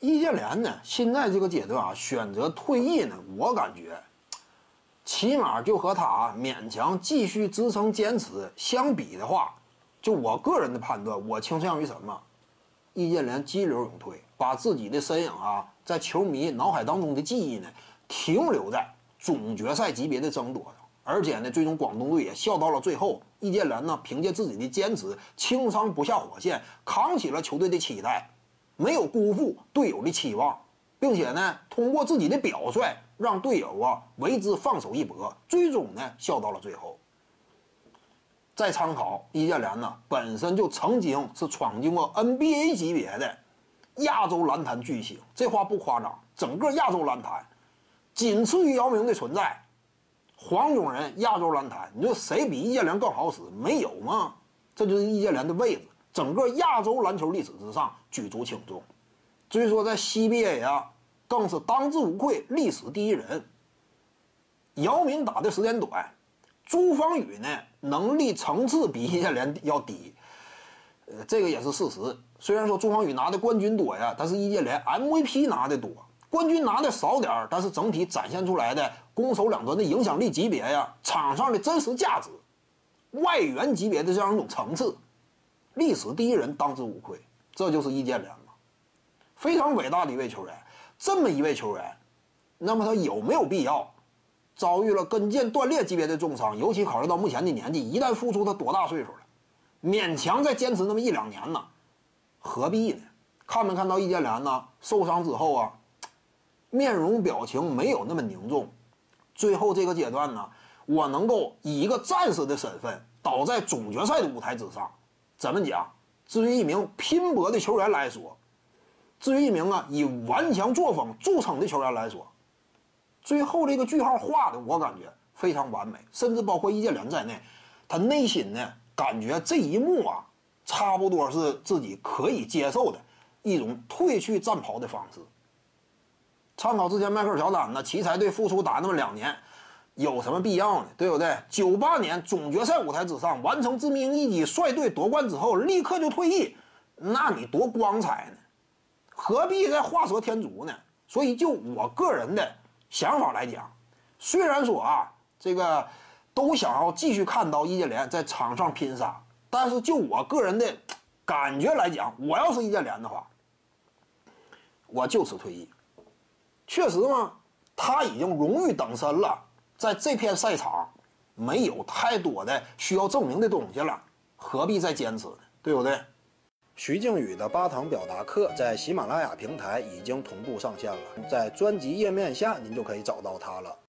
易建联呢，现在这个阶段啊，选择退役呢，我感觉，起码就和他勉强继续支撑坚持相比的话，就我个人的判断，我倾向于什么？易建联激流勇退，把自己的身影啊，在球迷脑海当中的记忆呢，停留在总决赛级别的争夺上。而且呢，最终广东队也笑到了最后。易建联呢，凭借自己的坚持，轻伤不下火线，扛起了球队的期待，没有辜负队友的期望，并且呢，通过自己的表率，让队友啊为之放手一搏，最终呢笑到了最后。再参考易建联呢，本身就曾经是闯进过 NBA 级别的亚洲篮坛巨星，这话不夸张，整个亚洲篮坛仅次于姚明的存在。黄种人亚洲篮坛，你说谁比易建联更好使？没有吗？这就是易建联的位置，整个亚洲篮球历史之上举足轻重。所以说在 CBA 呀，更是当之无愧历史第一人。姚明打的时间短，朱芳雨呢能力层次比易建联要低，呃，这个也是事实。虽然说朱芳雨拿的冠军多呀，但是易建联 MVP 拿的多。冠军拿的少点但是整体展现出来的攻守两端的影响力级别呀，场上的真实价值，外援级别的这样一种层次，历史第一人当之无愧，这就是易建联嘛，非常伟大的一位球员。这么一位球员，那么他有没有必要遭遇了跟腱断裂级别的重伤？尤其考虑到目前的年纪，一旦复出，他多大岁数了？勉强再坚持那么一两年呢，何必呢？看没看到易建联呢？受伤之后啊。面容表情没有那么凝重，最后这个阶段呢，我能够以一个战士的身份倒在总决赛的舞台之上，怎么讲？至于一名拼搏的球员来说，至于一名啊以顽强作风著称的球员来说，最后这个句号画的我感觉非常完美，甚至包括易建联在内，他内心呢感觉这一幕啊，差不多是自己可以接受的一种褪去战袍的方式。参考之前迈克尔乔丹呢，奇才队复出打那么两年，有什么必要呢？对不对？九八年总决赛舞台之上完成致命一击，率队夺冠之后立刻就退役，那你多光彩呢？何必再画蛇添足呢？所以就我个人的想法来讲，虽然说啊，这个都想要继续看到易建联在场上拼杀，但是就我个人的感觉来讲，我要是易建联的话，我就此退役。确实嘛，他已经荣誉等身了，在这片赛场没有太多的需要证明的东西了，何必再坚持呢？对不对？徐静宇的八堂表达课在喜马拉雅平台已经同步上线了，在专辑页面下您就可以找到它了。